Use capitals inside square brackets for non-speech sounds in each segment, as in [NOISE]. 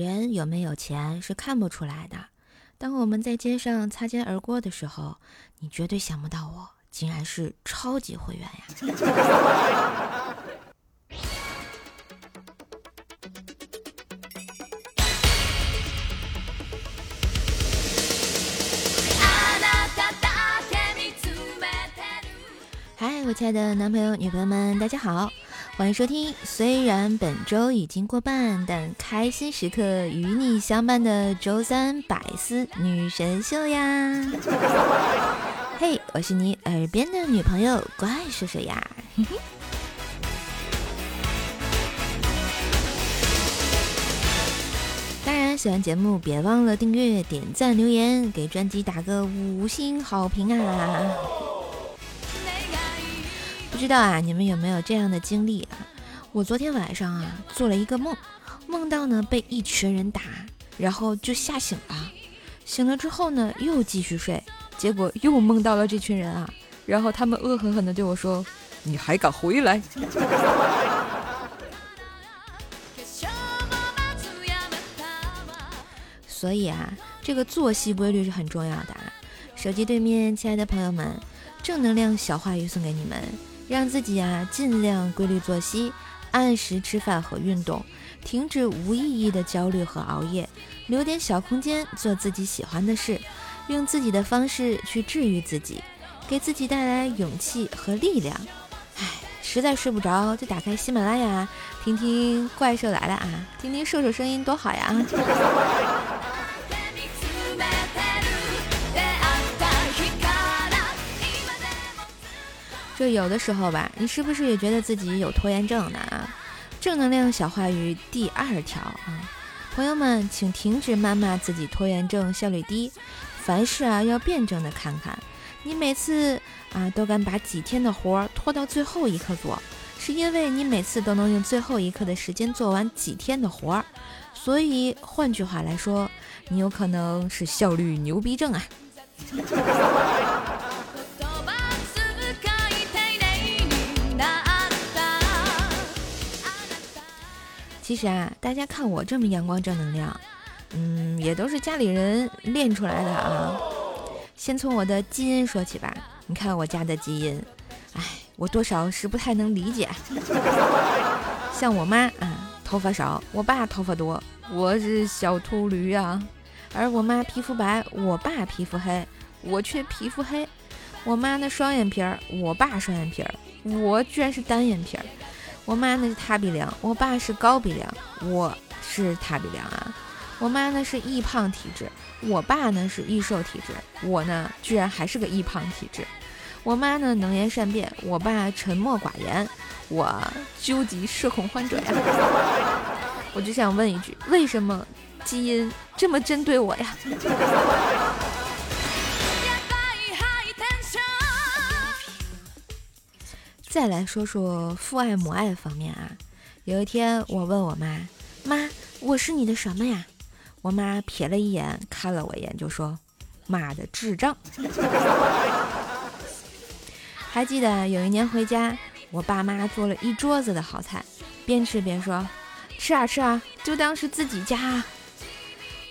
人有没有钱是看不出来的。当我们在街上擦肩而过的时候，你绝对想不到我竟然是超级会员呀！[LAUGHS] 嗨，我亲爱的男朋友、女朋友们，大家好。欢迎收听，虽然本周已经过半，但开心时刻与你相伴的周三百思女神秀呀！嘿，我是你耳边的女朋友怪叔叔呀！[LAUGHS] 当然，喜欢节目别忘了订阅、点赞、留言，给专辑打个五星好评啊！知道啊，你们有没有这样的经历啊？我昨天晚上啊做了一个梦，梦到呢被一群人打，然后就吓醒了。醒了之后呢又继续睡，结果又梦到了这群人啊，然后他们恶狠狠地对我说：“你还敢回来？”所以啊，这个作息规律是很重要的。手机对面，亲爱的朋友们，正能量小话语送给你们。让自己啊尽量规律作息，按时吃饭和运动，停止无意义的焦虑和熬夜，留点小空间做自己喜欢的事，用自己的方式去治愈自己，给自己带来勇气和力量。唉，实在睡不着就打开喜马拉雅，听听怪兽来了啊，听听兽兽声音多好呀！[LAUGHS] 就有的时候吧，你是不是也觉得自己有拖延症呢？啊，正能量小话语第二条啊，朋友们，请停止谩骂自己拖延症效率低，凡事啊要辩证的看看。你每次啊都敢把几天的活拖到最后一刻做，是因为你每次都能用最后一刻的时间做完几天的活儿。所以换句话来说，你有可能是效率牛逼症啊。其实啊，大家看我这么阳光正能量，嗯，也都是家里人练出来的啊。先从我的基因说起吧，你看我家的基因，哎，我多少是不太能理解。[LAUGHS] 像我妈啊，头发少，我爸头发多，我是小秃驴啊。而我妈皮肤白，我爸皮肤黑，我却皮肤黑。我妈呢双眼皮儿，我爸双眼皮儿，我居然是单眼皮儿。我妈呢是塌鼻梁，我爸是高鼻梁，我是塌鼻梁啊。我妈呢是易胖体质，我爸呢是易瘦体质，我呢居然还是个易胖体质。我妈呢能言善辩，我爸沉默寡言，我究极社恐患者呀。[LAUGHS] 我就想问一句，为什么基因这么针对我呀？再来说说父爱母爱方面啊，有一天我问我妈：“妈，我是你的什么呀？”我妈瞥了一眼，看了我一眼，就说：“妈的智障。[LAUGHS] ”还记得有一年回家，我爸妈做了一桌子的好菜，边吃边说：“吃啊吃啊，就当是自己家。”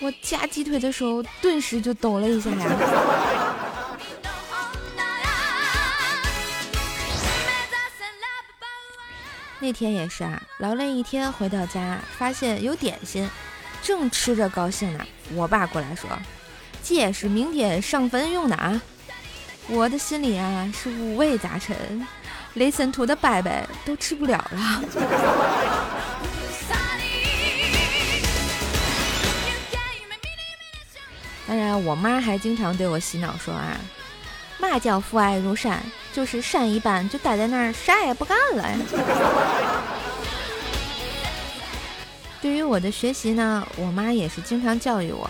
我夹鸡腿的时候顿时就抖了一下呀。那天也是啊，劳累一天回到家，发现有点心，正吃着高兴呢，我爸过来说：“这是明天上坟用的啊。”我的心里啊是五味杂陈，雷森图的拜拜都吃不了了。[LAUGHS] 当然，我妈还经常对我洗脑说啊。嘛叫父爱如山，就是山一般，就待在那儿啥也不干了呀。[LAUGHS] 对于我的学习呢，我妈也是经常教育我：“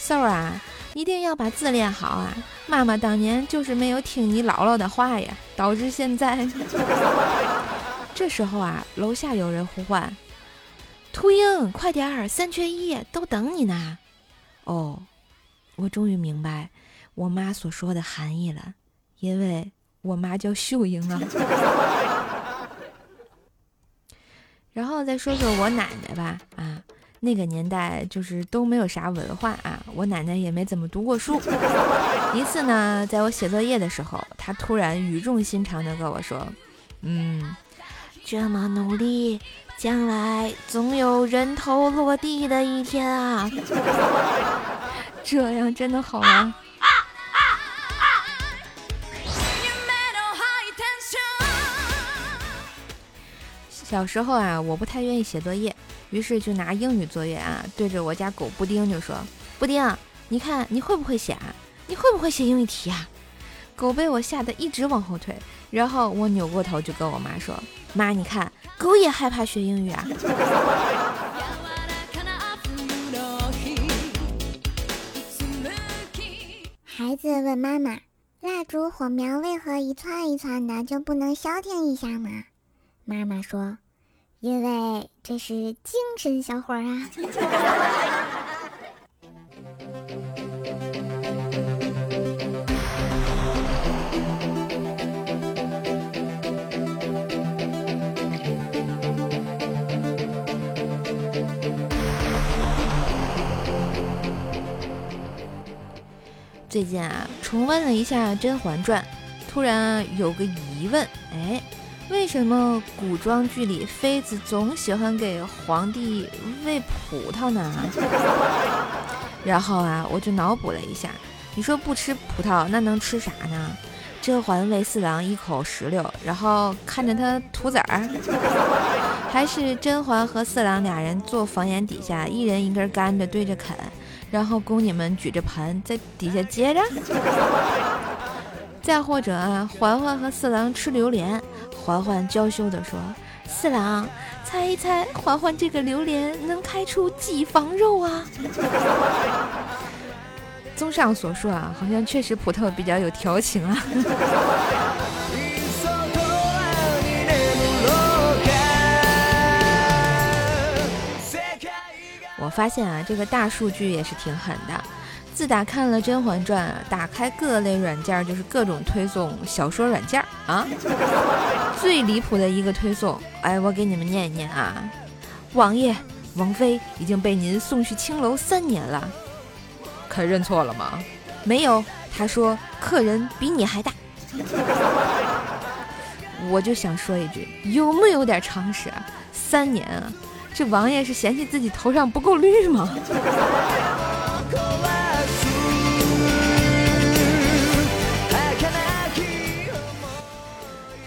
嗖儿啊，一定要把字练好啊！妈妈当年就是没有听你姥姥的话呀，导致现在。[LAUGHS] ”这时候啊，楼下有人呼唤：“秃鹰，快点儿，三缺一，都等你呢。”哦，我终于明白。我妈所说的含义了，因为我妈叫秀英啊。[LAUGHS] 然后再说说我奶奶吧，啊，那个年代就是都没有啥文化啊，我奶奶也没怎么读过书。一次呢，在我写作业的时候，她突然语重心长地跟我说：“嗯，这么努力，将来总有人头落地的一天啊。[LAUGHS] ”这样真的好吗？小时候啊，我不太愿意写作业。于是就拿英语作业啊，对着我家狗布丁就说：“布丁，你看你会不会写？啊？你会不会写英语题啊？”狗被我吓得一直往后退，然后我扭过头就跟我妈说：“妈，你看，狗也害怕学英语啊。”孩子问妈妈：“蜡烛火苗为何一窜一窜的，就不能消停一下吗？”妈妈说。因为这是精神小伙啊！最近啊，重温了一下《甄嬛传》，突然有个疑问，哎。为什么古装剧里妃子总喜欢给皇帝喂葡萄呢？[LAUGHS] 然后啊，我就脑补了一下，你说不吃葡萄，那能吃啥呢？甄嬛喂四郎一口石榴，然后看着他吐籽儿，[LAUGHS] 还是甄嬛和四郎俩人坐房檐底下，一人一根甘蔗对着啃，然后宫女们举着盆在底下接着？[LAUGHS] 再或者啊，嬛嬛和四郎吃榴莲。嬛嬛娇羞地说：“四郎，猜一猜，嬛嬛这个榴莲能开出几房肉啊？” [LAUGHS] 综上所述啊，好像确实葡萄比较有调情啊。[LAUGHS] 我发现啊，这个大数据也是挺狠的。自打看了《甄嬛传》，啊打开各类软件就是各种推送小说软件啊。最离谱的一个推送，哎，我给你们念一念啊。王爷，王妃已经被您送去青楼三年了，可认错了吗？没有，他说客人比你还大。我就想说一句，有没有点常识啊？三年啊，这王爷是嫌弃自己头上不够绿吗？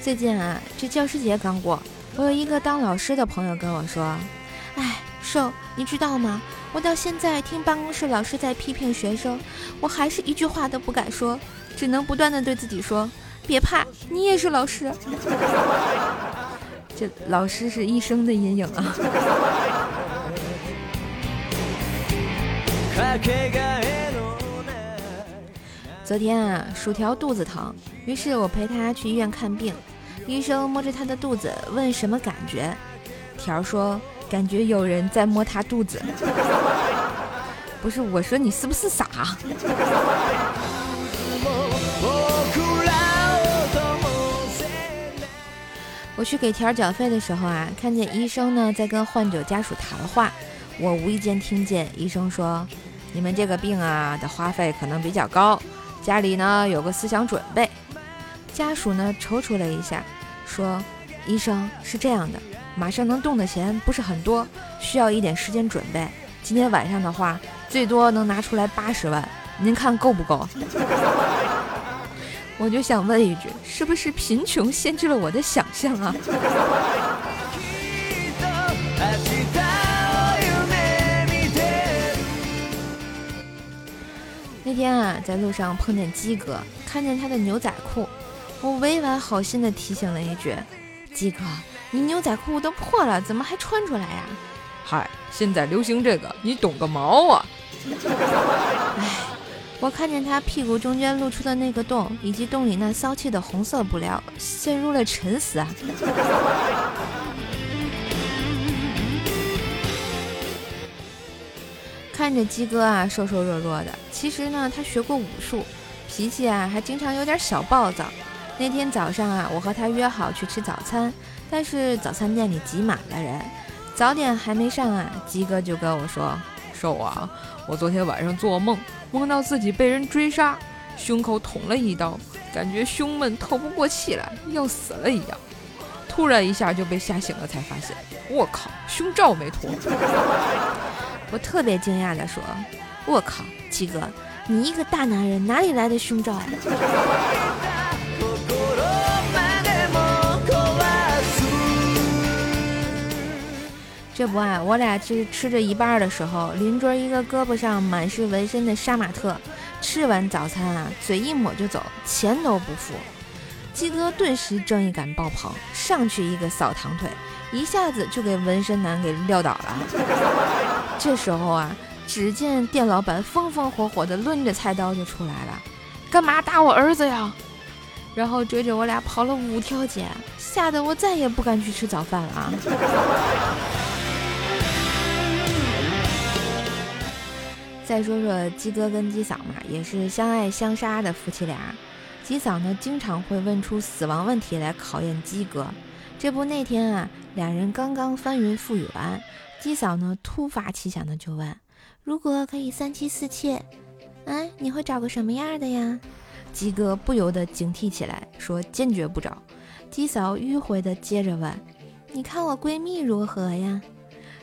最近啊，这教师节刚过，我有一个当老师的朋友跟我说：“哎，瘦，你知道吗？我到现在听办公室老师在批评学生，我还是一句话都不敢说，只能不断的对自己说：别怕，你也是老师。这老师是一生的阴影啊。[LAUGHS] [LAUGHS] ”昨天啊，薯条肚子疼，于是我陪他去医院看病。医生摸着他的肚子，问什么感觉？条说感觉有人在摸他肚子。不是我说你是不是傻？我去给条缴费的时候啊，看见医生呢在跟患者家属谈话，我无意间听见医生说：“你们这个病啊的花费可能比较高，家里呢有个思想准备。”家属呢踌躇了一下，说：“医生是这样的，马上能动的钱不是很多，需要一点时间准备。今天晚上的话，最多能拿出来八十万，您看够不够？” [LAUGHS] 我就想问一句，是不是贫穷限制了我的想象啊？那天啊，在路上碰见鸡哥，看见他的牛仔裤。我委婉好心的提醒了一句：“鸡哥，你牛仔裤都破了，怎么还穿出来呀？”“嗨，现在流行这个，你懂个毛啊！”哎，我看见他屁股中间露出的那个洞，以及洞里那骚气的红色布料，陷入了沉思啊。看着鸡哥啊，瘦瘦弱弱的，其实呢，他学过武术，脾气啊，还经常有点小暴躁。那天早上啊，我和他约好去吃早餐，但是早餐店里挤满了人。早点还没上啊，鸡哥就跟我说：“瘦啊，我昨天晚上做梦，梦到自己被人追杀，胸口捅了一刀，感觉胸闷透不过气来，要死了一样。突然一下就被吓醒了，才发现，我靠，胸罩没脱。”我特别惊讶地说：“我靠，鸡哥，你一个大男人哪里来的胸罩 [LAUGHS] 这不啊，我俩这吃着一半的时候，邻桌一个胳膊上满是纹身的杀马特，吃完早餐啊，嘴一抹就走，钱都不付。鸡哥顿时正义感爆棚，上去一个扫堂腿，一下子就给纹身男给撂倒了。这时候啊，只见店老板风风火火的抡着菜刀就出来了，干嘛打我儿子呀？然后追着我俩跑了五条街，吓得我再也不敢去吃早饭了啊！再说说鸡哥跟鸡嫂嘛，也是相爱相杀的夫妻俩。鸡嫂呢，经常会问出死亡问题来考验鸡哥。这不，那天啊，两人刚刚翻云覆雨完，鸡嫂呢突发奇想的就问：“如果可以三妻四妾，哎，你会找个什么样的呀？”鸡哥不由得警惕起来，说：“坚决不找。”鸡嫂迂回的接着问：“你看我闺蜜如何呀？”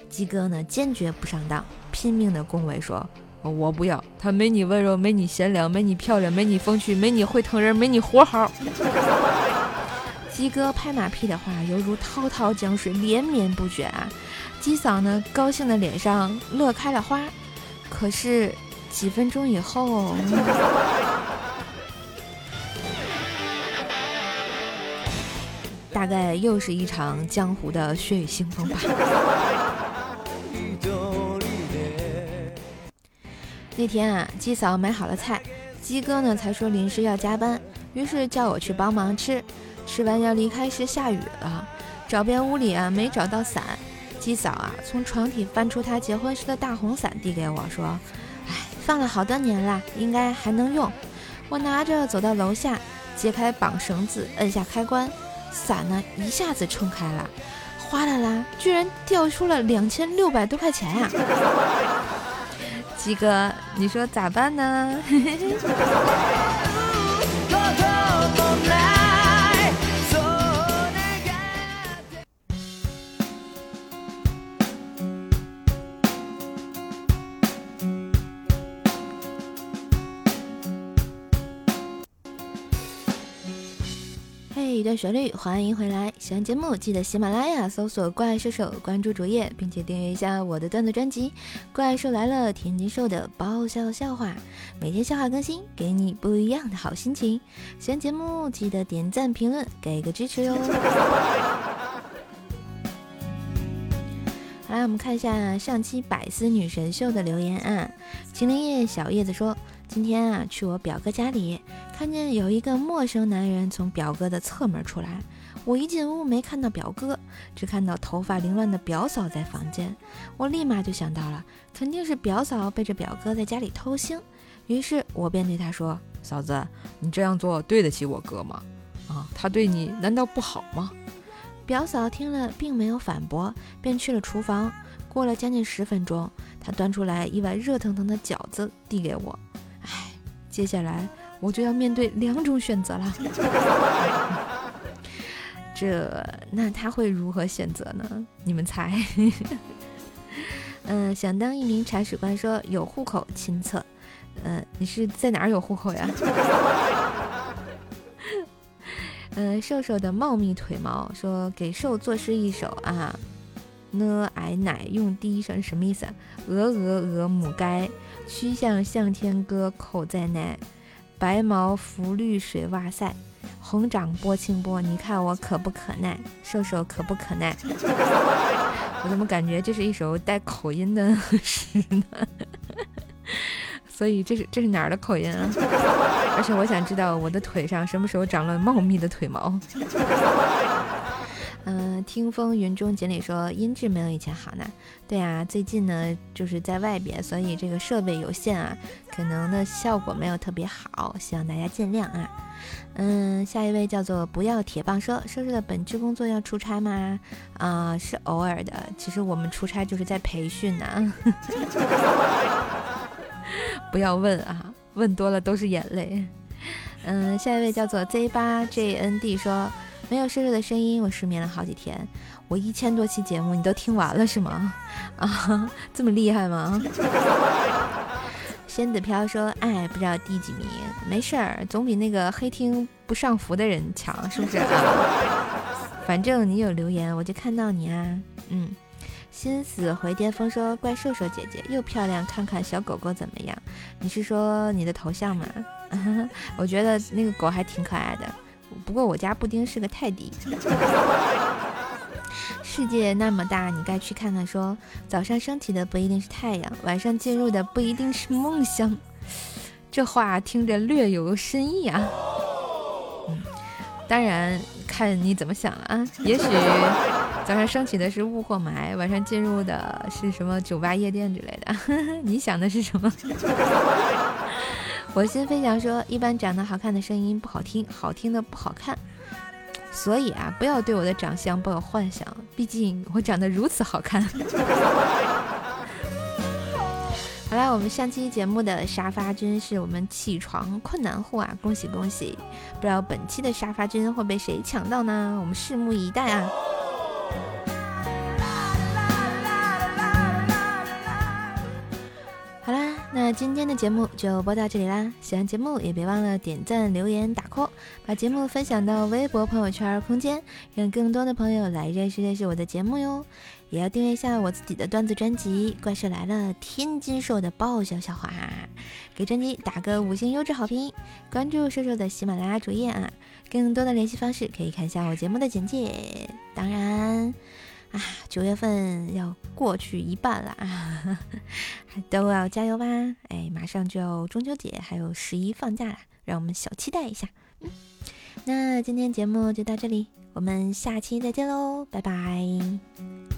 鸡哥呢，坚决不上当，拼命的恭维说。我不要，她没你温柔，没你贤良，没你漂亮，没你风趣，没你会疼人，没你活好。鸡哥拍马屁的话犹如滔滔江水，连绵不绝啊！鸡嫂呢，高兴的脸上乐开了花。可是几分钟以后，大概又是一场江湖的血雨腥风吧。那天啊，鸡嫂买好了菜，鸡哥呢才说临时要加班，于是叫我去帮忙吃。吃完要离开时下雨了，找遍屋里啊没找到伞。鸡嫂啊从床底翻出她结婚时的大红伞，递给我说：“哎，放了好多年了，应该还能用。”我拿着走到楼下，揭开绑绳子，摁下开关，伞呢一下子撑开了，哗啦啦，居然掉出了两千六百多块钱呀！鸡哥，你说咋办呢？[LAUGHS] 一段旋律，欢迎回来！喜欢节目记得喜马拉雅搜索“怪兽手”，关注主页，并且订阅一下我的段子专辑《怪兽来了》，天津兽的爆笑笑话，每天笑话更新，给你不一样的好心情。喜欢节目记得点赞评论，给个支持哟！好啦，我们看一下上期百思女神秀的留言啊。秦灵叶小叶子说。今天啊，去我表哥家里，看见有一个陌生男人从表哥的侧门出来。我一进屋没看到表哥，只看到头发凌乱的表嫂在房间。我立马就想到了，肯定是表嫂背着表哥在家里偷腥。于是我便对他说：“嫂子，你这样做对得起我哥吗？啊，他对你难道不好吗？”表嫂听了并没有反驳，便去了厨房。过了将近十分钟，她端出来一碗热腾腾的饺子递给我。接下来我就要面对两种选择了，[LAUGHS] 这那他会如何选择呢？你们猜？[LAUGHS] 嗯，想当一名铲屎官说有户口亲测，嗯，你是在哪儿有户口呀？[LAUGHS] 嗯，瘦瘦的茂密腿毛说给瘦作诗一首啊，呢矮奶用第一声什么意思？鹅鹅鹅母该。曲项向天歌，口在内，白毛浮绿水，哇塞，红掌拨清波，你看我可不可耐？瘦瘦可不可耐？[LAUGHS] 我怎么感觉这是一首带口音的诗呢？[LAUGHS] 所以这是这是哪儿的口音啊？而且我想知道我的腿上什么时候长了茂密的腿毛？嗯，听风云中锦鲤说音质没有以前好呢。对啊，最近呢就是在外边，所以这个设备有限啊，可能的效果没有特别好，希望大家见谅啊。嗯，下一位叫做不要铁棒说，说说的本职工作要出差吗？啊，是偶尔的。其实我们出差就是在培训呢。[LAUGHS] 不要问啊，问多了都是眼泪。嗯，下一位叫做 Z 八 JND 说，没有瘦瘦的声音，我失眠了好几天。我一千多期节目你都听完了是吗？啊，这么厉害吗？仙子飘说，哎，不知道第几名，没事儿，总比那个黑听不上浮的人强，是不是？[LAUGHS] 反正你有留言，我就看到你啊。嗯。心死回巅峰说：“怪瘦瘦姐姐又漂亮，看看小狗狗怎么样？你是说你的头像吗？[LAUGHS] 我觉得那个狗还挺可爱的，不过我家布丁是个泰迪。世界那么大，你该去看看。说早上升起的不一定是太阳，晚上进入的不一定是梦乡。这话听着略有深意啊。嗯，当然看你怎么想了啊，也许。”早上升起的是雾或霾，晚上进入的是什么酒吧夜店之类的？[LAUGHS] 你想的是什么？我心飞翔说，一般长得好看的声音不好听，好听的不好看。所以啊，不要对我的长相抱有幻想，毕竟我长得如此好看。[LAUGHS] 好啦，我们上期节目的沙发君是我们起床困难户啊，恭喜恭喜！不知道本期的沙发君会被谁抢到呢？我们拭目以待啊！今天的节目就播到这里啦。喜欢节目也别忘了点赞、留言、打 call，把节目分享到微博、朋友圈、空间，让更多的朋友来认识认识我的节目哟。也要订阅一下我自己的段子专辑《怪兽来了》，天津兽的爆笑笑话，给专辑打个五星优质好评。关注瘦瘦的喜马拉雅主页啊，更多的联系方式可以看一下我节目的简介。当然。啊，九月份要过去一半了啊，[LAUGHS] 都要加油吧！哎，马上就要中秋节，还有十一放假了，让我们小期待一下。嗯，那今天节目就到这里，我们下期再见喽，拜拜。